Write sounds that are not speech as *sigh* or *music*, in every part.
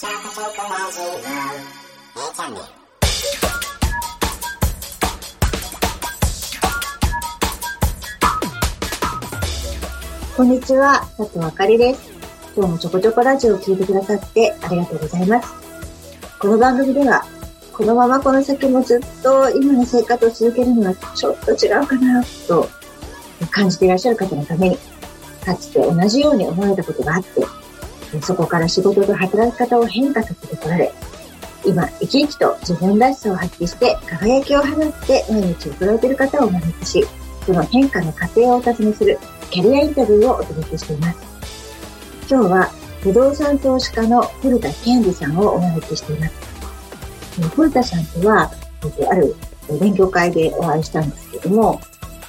シャープショークラジオ A チャンネルこんにちは、佐藤あかりです。今日もちょこちょこラジオを聞いてくださってありがとうございます。この番組では、このままこの先もずっと今の生活を続けるのはちょっと違うかなと感じていらっしゃる方のために、かつて同じように思われたことがあって、そこから仕事と働き方を変化させてこられ、今、生き生きと自分らしさを発揮して輝きを放って毎日送られている方をお招きし、その変化の過程をお尋ねするキャリアインタビューをお届けしています。今日は不動産投資家の古田健二さんをお招きしています。古田さんとは、ある勉強会でお会いしたんですけども、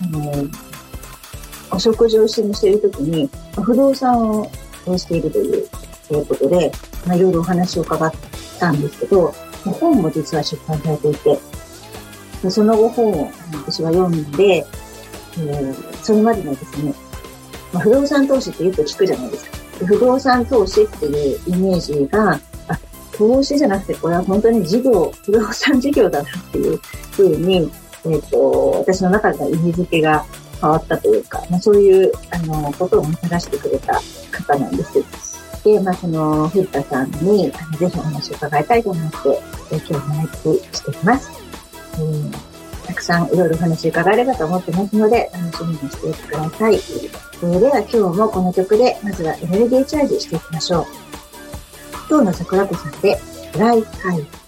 あのお食事を一緒にしているときに、不動産ををしているというえことで、まあ、いろいろお話を伺ったんですけど、本も実は出版されていて、その後本を私は読んで、えーそれまでのですね、まあ、不動産投資ってよく聞くじゃないですか。不動産投資っていうイメージが、あ、投資じゃなくてこれは本当に事業、不動産事業だなっていうふうに、えっ、と、私の中での意味付けが変わったというか、まあ、そういう、あの、ことをもたらしてくれた方なんです。で、まあ、その、古田さんに、あの、ぜひお話を伺いたいと思って、え今日お招きしています。うんたくさんいろいろお話伺えればと思ってますので、楽しみにしていてください。えーでは今日もこの曲で、まずはエネルギーチャージしていきましょう。今日の桜子さんで、フライハイ。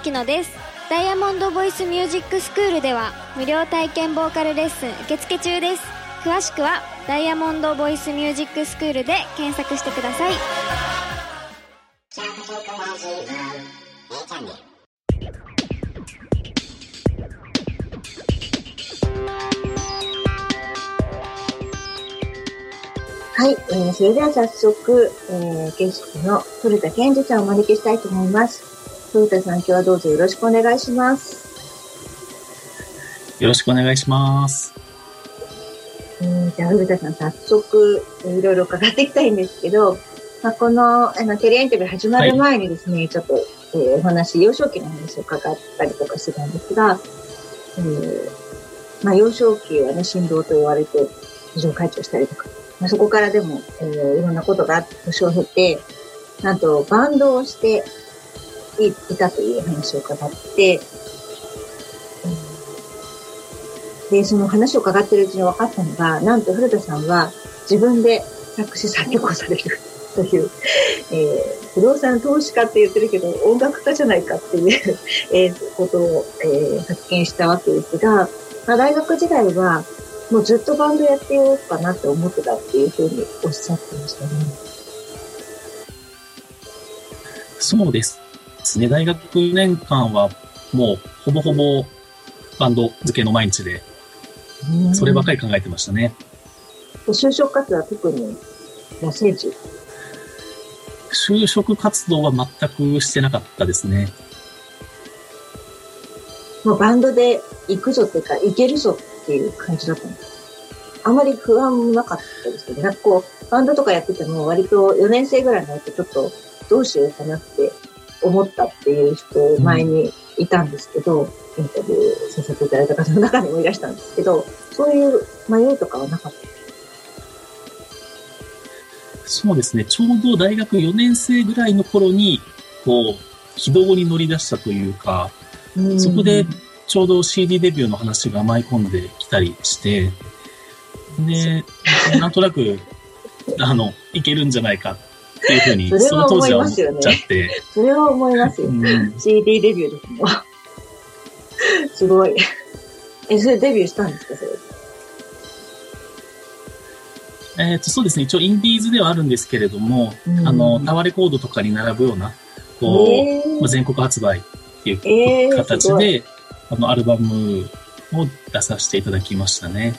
ライターのゆきのです。ダイヤモンドボイスミュージックスクールでは無料体験ボーカルレッスン受付中です。詳しくはダイヤモンドボイスミュージックスクールで検索してください。はい、えー、それでは早速、えー、ゲストの古田健二さんをお招きしたいと思います。古田さん、今日はどうぞよろしくお願いします。よろしくお願いします。えー、じゃあ、古田さん、早速、えーいろいろ伺っていきたいんですけど、まあ、この、あの、テレビインタビュー始まる前にですね、ちょっと、えーお話、幼少期の話を伺ったりとかしてたんですが、えー、まあ、幼少期はね、振動と言われて、非常会長したりとか、まあ、そこからでも、えーいろんなことが年を経て、なんと、バンドをしていいたという話を伺って、で、その話を伺ってるうちに分かったのが、なんと古田さんは自分で作詞作曲をされるという、えー不動産投資家って言ってるけど、音楽家じゃないかっていう、*laughs* えーことを、えー発見したわけですが、まあ、大学時代はもうずっとバンドやってようかなって思ってたっていうふうにおっしゃってましたね。そうです。ね、大学4年間はもうほぼほぼバンド漬けの毎日で、そればかり考えてましたね。り。就職活動は特に、もう聖地。就職活動は全くしてなかったですね。もうバンドで行くぞっていうか、行けるぞっていう感じだったんです。あまり不安もなかったですけど、なんかこう、バンドとかやってても割と4年生ぐらいになるとちょっとどうしようかなって思ったっていう人前にいたんですけど、インタビューさせていただいた方の中にもいらしたんですけど、そういう迷いとかはなかった？そうですね。ちょうど大学4年生ぐらいの頃に、こう、軌道に乗り出したというか、そこでちょうど CD デビューの話が舞い込んできたりして、で、なんとなく、あの、いけるんじゃないかっていうふうに、*laughs* それはその当時は思っち思いますよねゃって、それは思いますよ。うん CD デビューですもん。*laughs* すごい。え、それデビューしたんですかそれ？えっ、と、そうですね。一応インディーズではあるんですけれども、うんあの、タワーレコードとかに並ぶような、こう、えーまあ、全国発売っていうえー形で、あの、アルバムを出させていただきましたね。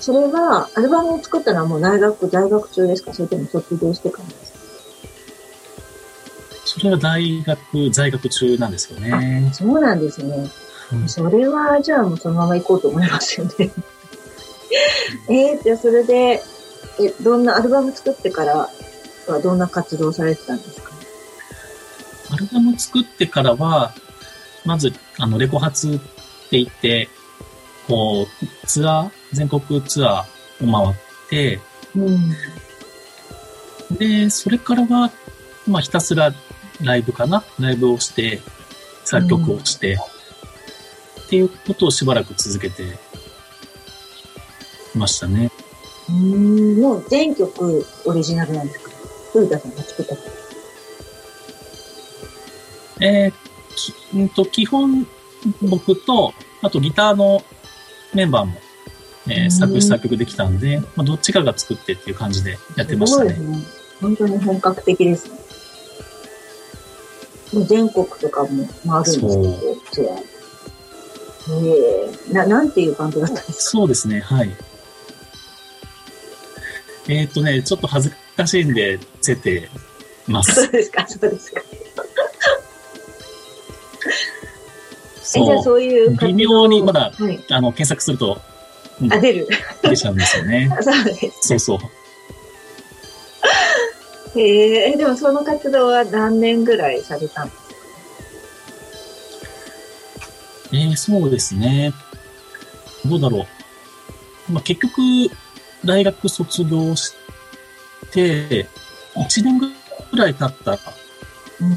それは、アルバムを作ったのはもう大学、大学中ですか？それとも卒業してからですか？それは大学、在学中なんですよね。そうなんですね。うんそれは、じゃあもうそのまま行こうと思いますよね。*laughs* えー、じゃあそれで、え、どんなアルバム作ってからはどんな活動されてたんですか？アルバム作ってからは、まず、あの、レコ発って言って、こう、ツアー、全国ツアーを回って、うん。で、それからは、まあ、ひたすらライブかな？ライブをして、作曲をして、っていうことをしばらく続けてましたね。うーん、もう全曲オリジナルなんですか？古田さんが作った曲。えーと、基本、僕と、あとギターのメンバーも、えー作詞作曲できたんで、まあ、どっちかが作ってっていう感じでやってましたね。すごいですね。本当に本格的ですね。全国とかも回るんですけどそう、ツアー。ええな、なんていうバンドだったんですか？そうですね、はい。えっ、とね、ちょっと恥ずかしいんで、つてまそうす。ですか、そうですか。え、じゃあそう。いう微妙にまだはい。あの、検索すると、うんあ、出る。出ちゃうんですよね。あ *laughs* そうです。そうそう。ええでもその活動は何年ぐらいされたんですかえー、そうですね。どうだろう。まあ、結局、大学卒業して、1年ぐらい経ったら、うん。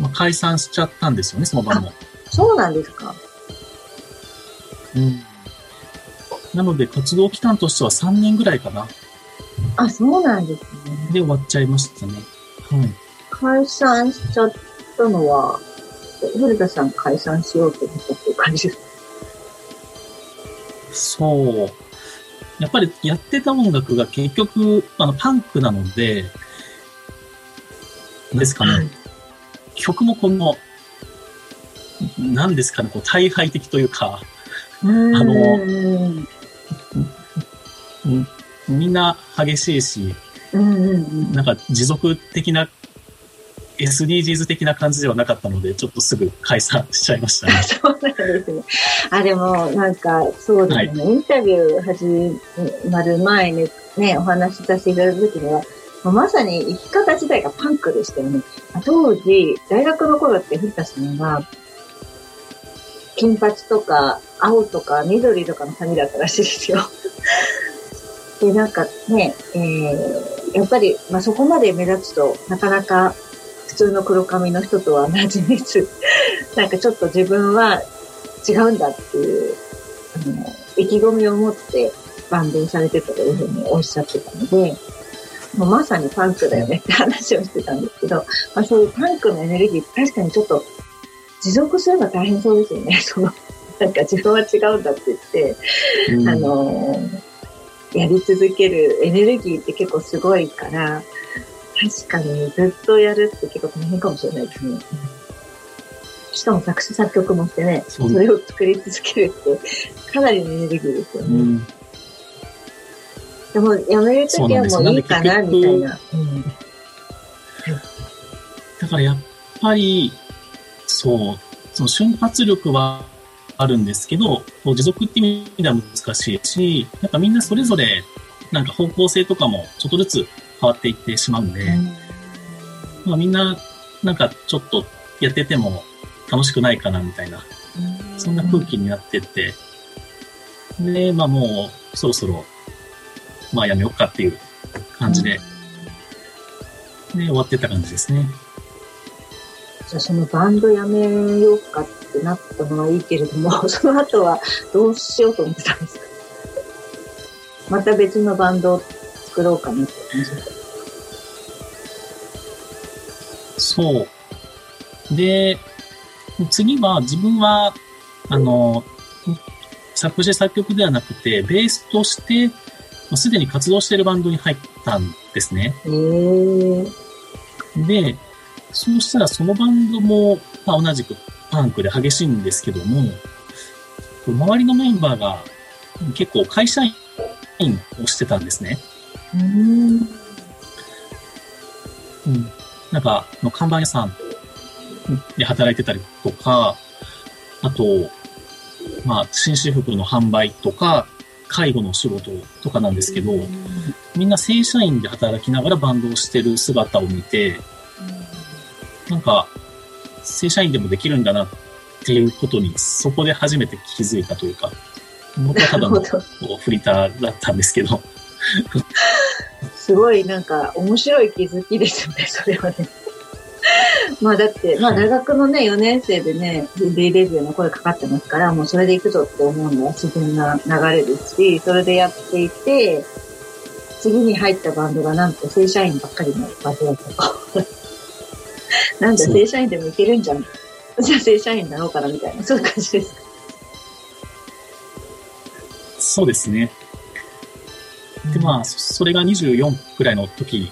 まあ、解散しちゃったんですよね、その場も。そうなんですか。うん。なので、活動期間としては3年ぐらいかな。あ、そうなんですね。で終わっちゃいましたね。はい。解散しちゃっったのは、古田さん解散しようと思ったっていう感じですかそう。やっぱりやってた音楽が結局、あの、パンクなので、ですかね、はい曲もこの、何ですかね、こう、大敗的というか、あのうんみんな激しいし。なんか持続的な、SDGs 的な感じではなかったので、ちょっとすぐ解散しちゃいましたね。*laughs* そうなんですね。あ、でも、なんか、そうですね。インタビュー始まる前にね、お話しさせていただいた時には、まさに生き方自体がパンクでしたよね。当時、大学の頃って古田さんが、金髪とか、青とか、緑とかの髪だったらしいですよ。で、なんかね、えー、やっぱり、まあ、そこまで目立つとなかなか普通の黒髪の人とは馴染めず、*laughs* なんかちょっと自分は違うんだっていう、あの、意気込みを持ってバンドにされてたというふうにおっしゃってたので、もうまさにパンクだよねって話をしてたんですけど、まあそういうパンクのエネルギー、確かにちょっと持続すれば大変そうですよね。*laughs* その、なんか自分は違うんだって言って、うんあのやり続けるエネルギーって結構すごいから、確かにずっとやるって結構大変かもしれないですね。しかも作詞作曲もしてね、それを作り続けるってかなりのエネルギーですよね。うんでもやめるときはもういいかな、みたいな。うんだからやっぱり、そう、その瞬発力はあるんですけど、持続っていう意味では難しいし、やっぱみんなそれぞれ、なんか方向性とかもちょっとずつ変わっていってしまうんで、まあみんな、なんかちょっとやってても楽しくないかなみたいな、そんな空気になってって、で、まあもうそろそろ、まあやめようかっていう感じで、で、終わってった感じですね。じゃあそのバンドやめようかってなったのはいいけれども、*laughs* その後はどうしようと思ってたんですか？また別のバンドを作ろうかなって感じそう。で、次は自分は、あの、作詞作曲ではなくて、ベースとして、すでに活動しているバンドに入ったんですね。で、そうしたらそのバンドも、まあ、同じくパンクで激しいんですけども、周りのメンバーが結構会社員をしてたんですね。うん。うん。なんか、あの看板屋さんで働いてたりとか、あと、まあ、紳士服の販売とか、介護の仕事とかなんですけど、みんな正社員で働きながらバンドをしてる姿を見て、なんか、正社員でもできるんだなっていうことに、そこで初めて気づいたというか、僕はただのフリーターだったんですけど、すごいなんか面白い気づきですよね、それはね。まあだって、まあ大学のね、4年生でね、D レビューの声かかってますから、もうそれで行くぞって思うのは自然な流れですし、それでやっていて、次に入ったバンドがなんと正社員ばっかりのバンドだったと。なんだ、正社員でもいけるんじゃん。*laughs* じゃあ正社員になろうかなみたいな、そういう感じですか。そうですね。で、まあ、そそれが24くらいの時。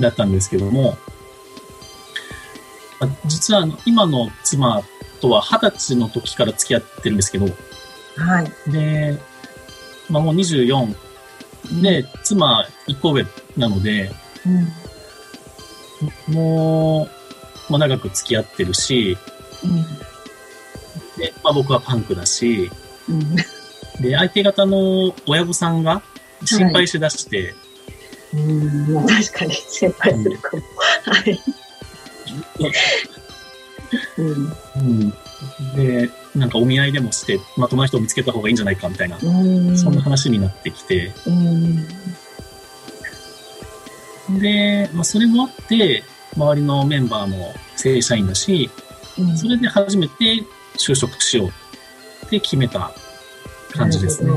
だったんですけども、あ実は今の妻とは20歳の時から付き合ってるんですけど、はい。で、まあもう24で、妻1個上なので、うん。もう、まあ長く付き合ってるし、で、まあ僕はパンクだし、うん。うん。で、相手方の親御さんが心配しだして、うん、まあ確かに先輩するかも。はい。うん。うんで、なんかお見合いでもして、まともな人を見つけた方がいいんじゃないかみたいな、うん。そんな話になってきて、うん。で、まあ、それもあって、周りのメンバーも正社員だし、うん。それで初めて就職しようって決めた感じですね。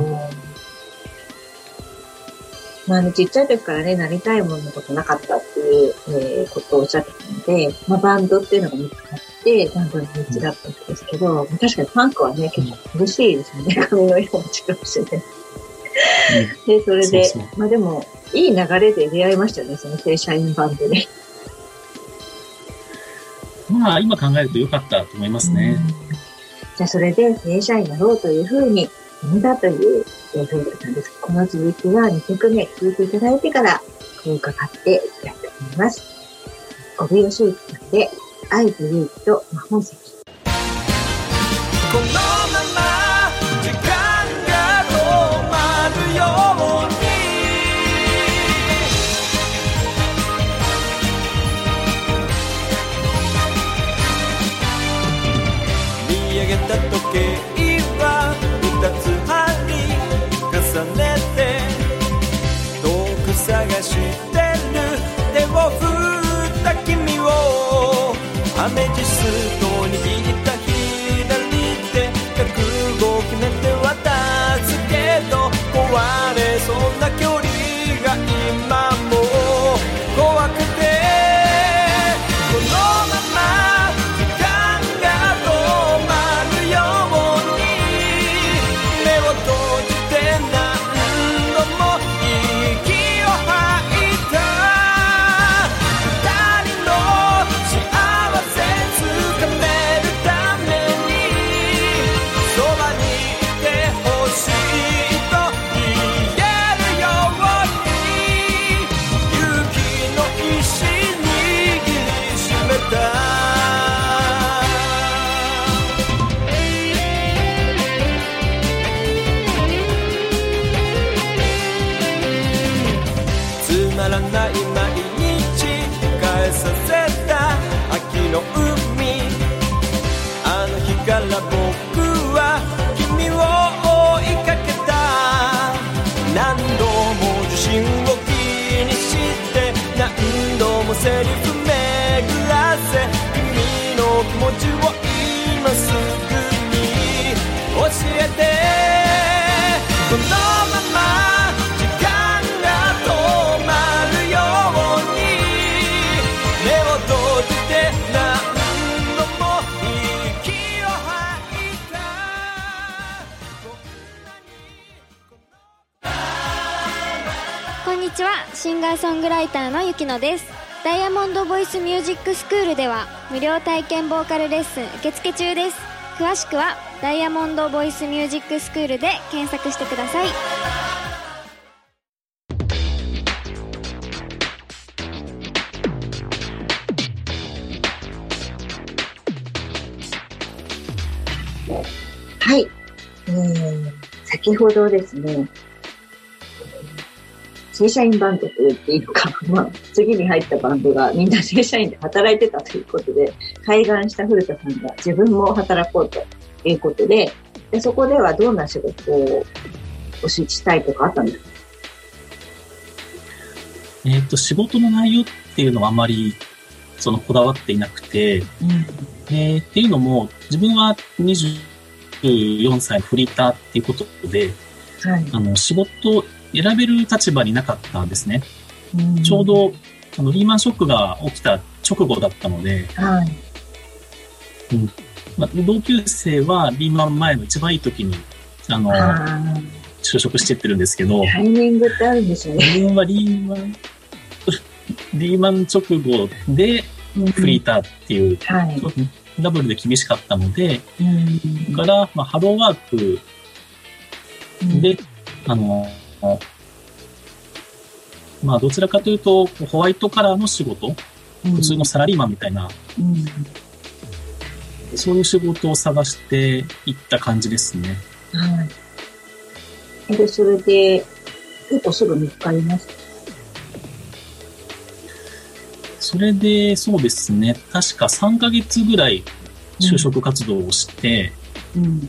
まあね、ちっちゃい時からね、なりたいもののことなかったっていう、えーことをおっしゃってたので、まあバンドっていうのが見つかって、バンドの道だったんですけど、確かにパンクはね、結構苦しいですよね。髪の色も違うしね。で、それで、そうそうまあでも、いい流れで出会いましたよね、その正社員バンドで。まあ、今考えると良かったと思いますね。じゃあ、それで正社員になろうというふうに決めたというえー風だったんです。この続きは2曲目聴いていただいてから、伺っていきたいと思います。帯吉行さんで、愛と勇気と魔法石。このげた時計は二つ針重ねて遠く探してる。手を振った君をアメジスト握ったシンガーソングライターのゆきのです。ダイヤモンドボイスミュージックスクールでは無料体験ボーカルレッスン受付中です。詳しくはダイヤモンドボイスミュージックスクールで検索してください。はい。えー、先ほどですね、正社員バンドと言っていいのか、まあ、次に入ったバンドがみんな正社員で働いてたということで、開眼した古田さんが自分も働こうということで、でそこではどんな仕事をおししたいとかあったんですか？えっ、と、仕事の内容っていうのはあまり、その、こだわっていなくて、でっていうのも、自分は24歳のフリーターっていうことで、はい。あの、仕事を選べる立場になかったんですね。うんちょう、ど、あの、リーマンショックが起きた直後だったので、はい。まあ、同級生はリーマン前の一番いい時に、あの、あ就職してってるんですけどー、タイミングってあるんですよね。自分はリーマン、*laughs* リーマン直後でフリーターっていう、はい。ダブルで厳しかったので、うんだから、まあ、ハローワークで、あの、まあ、どちらかというと、ホワイトカラーの仕事、うん普通のサラリーマンみたいな、うんそういう仕事を探していった感じですね。はい。で、それで、結構すぐ見つかります？それで、そうですね、確か3ヶ月ぐらい就職活動をして、うん。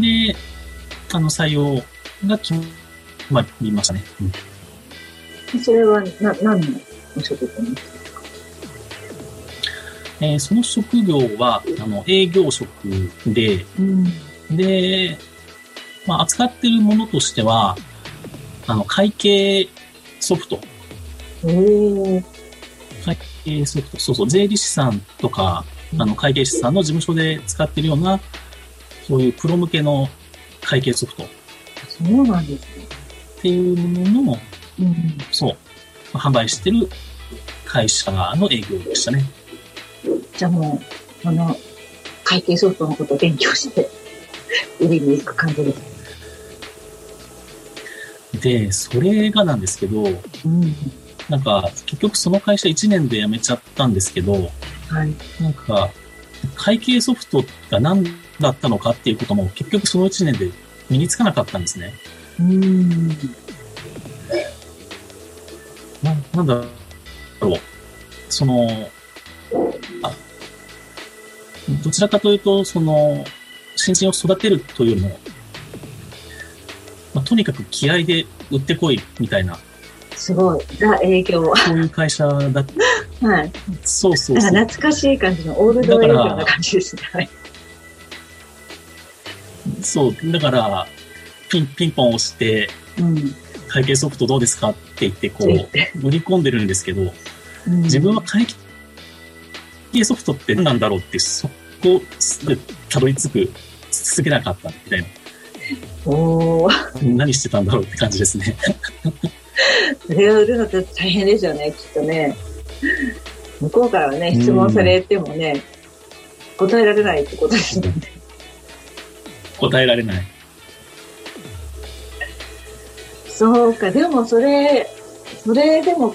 で、あの、採用が決まりましたね。うんでそれは、な、何のお仕事なんですかえーその職業は、あの、営業職で、うん。で、まあ、扱ってるものとしては、あの、会計ソフト。会計ソフト。そうそう、税理士さんとか、あの、会計士さんの事務所で使ってるような、そういうプロ向けの会計ソフトっそうなんですね。ていうものの、うん。そう、販売してる会社の営業でしたね。じゃあもう、この会計ソフトのことを勉強して、*laughs* 売りに行く感じです。で、それがなんですけど、うん。なんか、結局その会社1年で辞めちゃったんですけど、はい。なんか、会計ソフトが何だったのかっていうことも結局その1年で身につかなかったんですね。うん。ななんだろう。その、あ、どちらかというと、その、新人を育てるというよりも、まあ、とにかく気合で売ってこいみたいな、すごい。ザ営業。そういう会社だ、*laughs* はい。そうそうそう。か懐かしい感じのオールド営業な感じですね。はい。そう、だから、ピン、ピンポン押して、うん。会計ソフトどうですかって言って、こう、売り込んでるんですけど、うん自分は会計ソフトって何なんだろうって、そこ、すぐたどり着く、続けなかったみたいな。おー、何してたんだろうって感じですね。それを売るのって大変ですよね、きっとね。向こうからはね、質問されてもね、答えられないってことですもんね。答えられない。そうか、でもそれ、それでも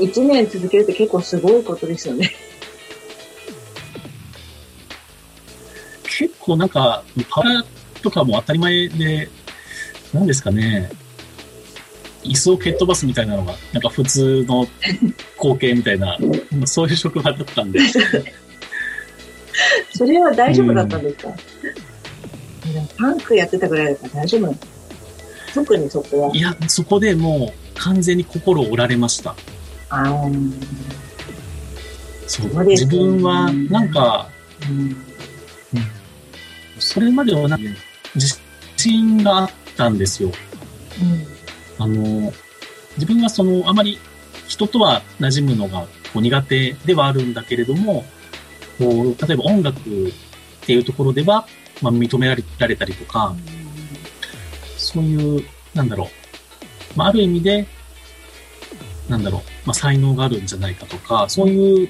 一年続けるって結構すごいことですよね。結構なんか、パワーとかも当たり前で、何ですかね、椅子を蹴っ飛ばすみたいなのが、なんか普通の光景みたいな、そういう職場だったんで、それは大丈夫だったんですか、パンクやってたぐらいだから大丈夫特にそこは。いや、そこでもう完全に心を折られました。あー。そう。そうで。す自分は、なんか、うん。それまではなんか自信があったんですよ。あの、自分はその、あまり人とは馴染むのがこう苦手ではあるんだけれども、こう例えば音楽っていうところでは、まあ、認められられたりとか、そういう、なんだろう、まあ、ある意味で、なんだろう、まあ、才能があるんじゃないかとか、そういう、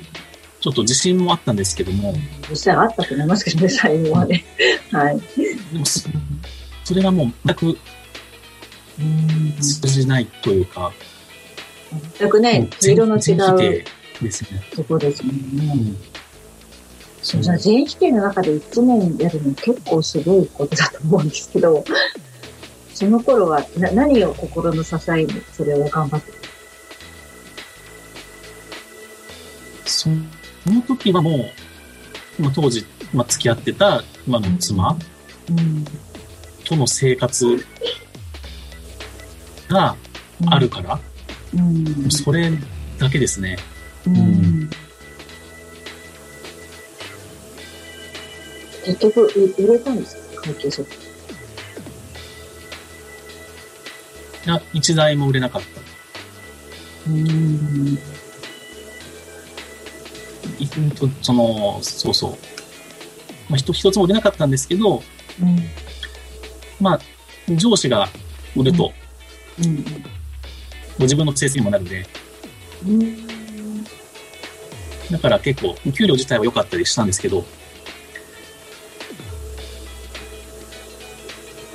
ちょっと自信もあったんですけども、実際あったと思いますけどね、最後はね。はい。でもそ、それがもう全く通じないというか、全くね、全色の違うですね。とこですもんね。うんそうじゃあ全否定の中で1年やるの結構すごいことだと思うんですけど、その頃はな何を心の支えにそれを頑張って？その時はもう、まあ、当時、まあ、付き合ってた今の妻うん。との生活があるから、うん。それだけですね。うん。結局、う売れたんですか？会計ソフト。いや一台も売れなかった。うん。とその、そうそう。まあ、一一つも売れなかったん。ですけど、うん。まあ、上司が売ると、うん。ご自分の成績にもなるん。で、うん。だから結構、給料自体は良かったりしたん。ですけど、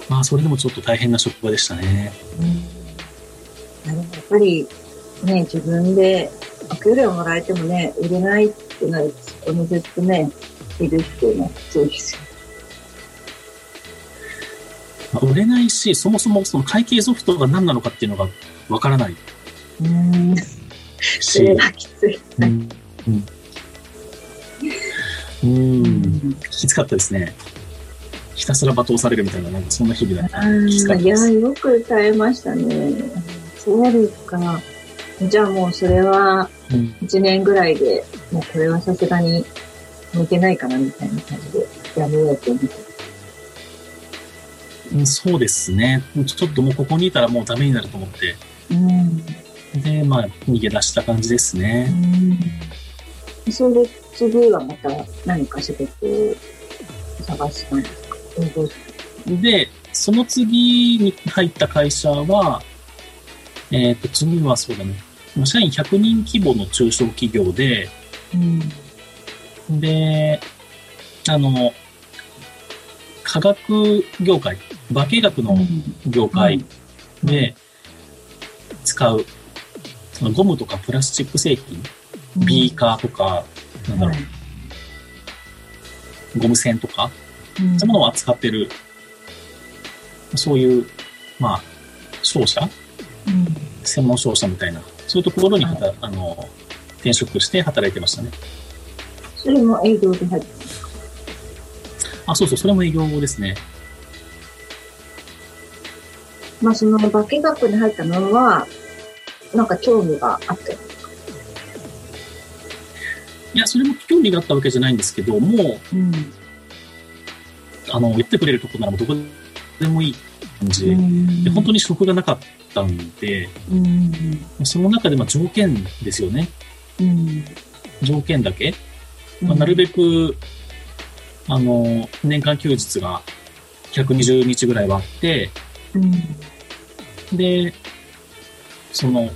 まあ、それでもちょっと大変な職場でしたね。やっぱりね、自分でお給料もらえてもね、売れないってなると、そこにずっとね、いるっていうのはきついですよ。まあ売れないし、そもそもその会計ソフトが何なのかっていうのがわからないうん。そし、れがきつい。うん。うん。うん。きつかったですね。ひたすら罵倒されるみたいな、なんかそんな日々だった。いや。よく耐えましたね。そうですか。じゃあもうそれはうん1年ぐらいで、もうこれはさすがに向けないかなみたいな感じでやめようと思って。うんそうですね。ちょっともうここにいたらもうダメになると思って。うん。で、まあ、逃げ出した感じですね。それで次はまた何か仕事を探したんですか？で、その次に入った会社は、えっ、と、次はそうだね、まあ社員100人規模の中小企業で、うん。で、あの、科学業界、化学の業界で使う、そのゴムとかプラスチック製品、ビーカーとか、なんだろう、ゴム栓とか、そういうものを扱ってる、そういう、まあ、商社専門商社みたいな、そういうところにはた、あの、転職して働いてましたね。それも営業で入ってあ、そうそう、それも営業ですね。まあその化学に入ったのは、なんか興味があって。いや、それも興味があったわけじゃないんですけど、もう、うん。あの、言ってくれるとこならどこでもいい感じで、で本当に職がなかったんで、うん。その中でまあ条件ですよね。うん。条件だけ。まあ、なるべく、あの、年間休日が120日ぐらいはあって、うん。で、その、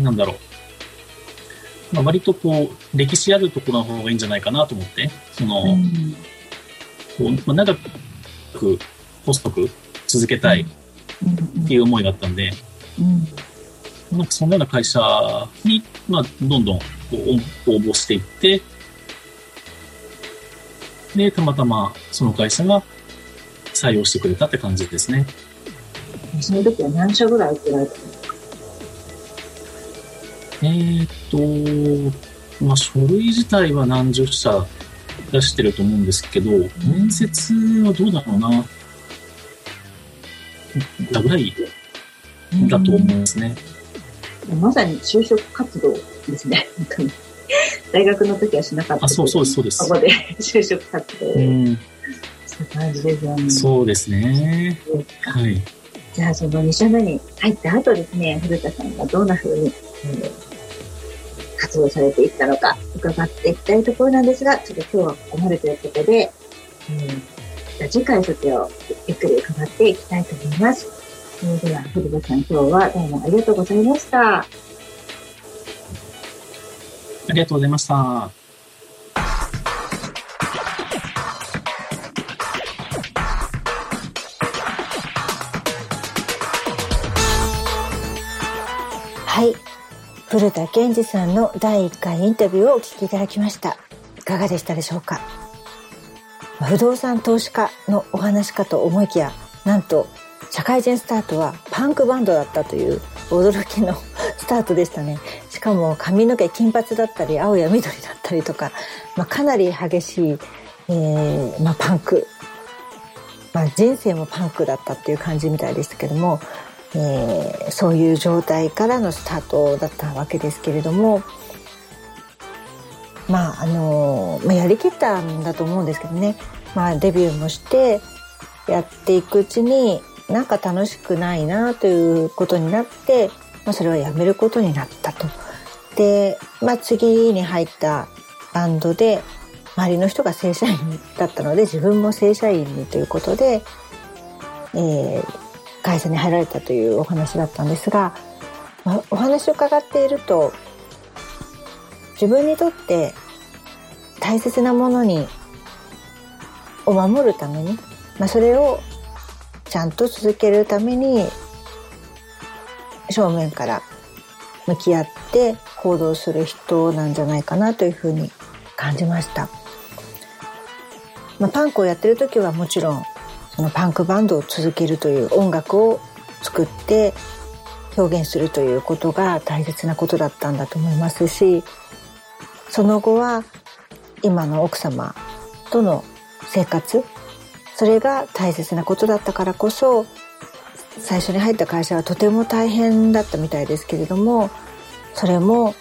なんだろう。まあ、割とこう、歴史あるところの方がいいんじゃないかなと思って、その、うん。こうまあ、長く、細く続けたいっていう思いがあったんで、うん。なんかそのような会社に、まあ、どんどんこう応募していって、で、たまたまその会社が採用してくれたって感じですね。その時は何社ぐらい受けられたの？えーっと、まあ、書類自体は何十社出してると思うんですけど、面接はどうだろうな。だぐらいだと思いますね。まさに就職活動ですね。本当に大学の時はしなかったあ。そうそうです、そうこです。こで *laughs* 就職活動ん、した感じですよね。そうですね。はい。じゃあその2社目に入った後ですね、古田さんがどんな風に、えー活動されていったのか伺っていきたいところなんですが、ちょっと今日はここまでということで、えーじゃあ次回そちをゆっくり伺っていきたいと思います。それでは古田さん今日はどうもありがとうございました。ありがとうございました。はい。古田健二さんの第1回インタビューをお聞きいただきました。いかがでしたでしょうか？まあ不動産投資家のお話かと思いきや、なんと社会人スタートはパンクバンドだったという驚きのスタートでしたね。しかも髪の毛金髪だったり青や緑だったりとか、まあ、かなり激しい、えーまあ、パンク。まあ、人生もパンクだったっていう感じみたいでしたけども、えーそういう状態からのスタートだったわけですけれどもまああのまあ、やりきったんだと思うんですけどね、まあ、デビューもしてやっていくうちになんか楽しくないなということになって、まあ、それはやめることになったと。で、まあ、次に入ったバンドで周りの人が正社員だったので自分も正社員にということで、えー会社に入られたというお話だったんですが、まあお話を伺っていると自分にとって大切なものにを守るために、まあ、それをちゃんと続けるために正面から向き合って行動する人なんじゃないかなというふうに感じました。まあ、パンクをやってる時はもちろんそのパンクバンドを続けるという音楽を作って表現するということが大切なことだったんだと思いますしその後は今の奥様との生活それが大切なことだったからこそ最初に入った会社はとても大変だったみたいですけれどもそれも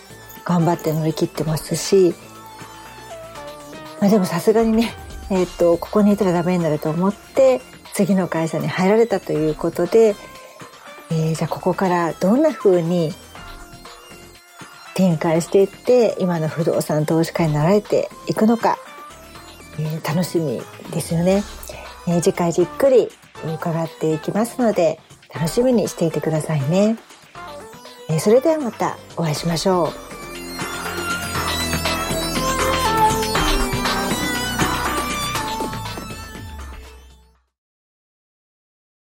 頑張って乗り切ってますし、まあ、でもさすがにねえっとここにいたらダメになると思って次の会社に入られたということで、えーじゃあここからどんな風に展開していって今の不動産投資家になられていくのか、えー楽しみですよね、えー次回じっくり伺っていきますので楽しみにしていてくださいね、えーそれではまたお会いしましょう。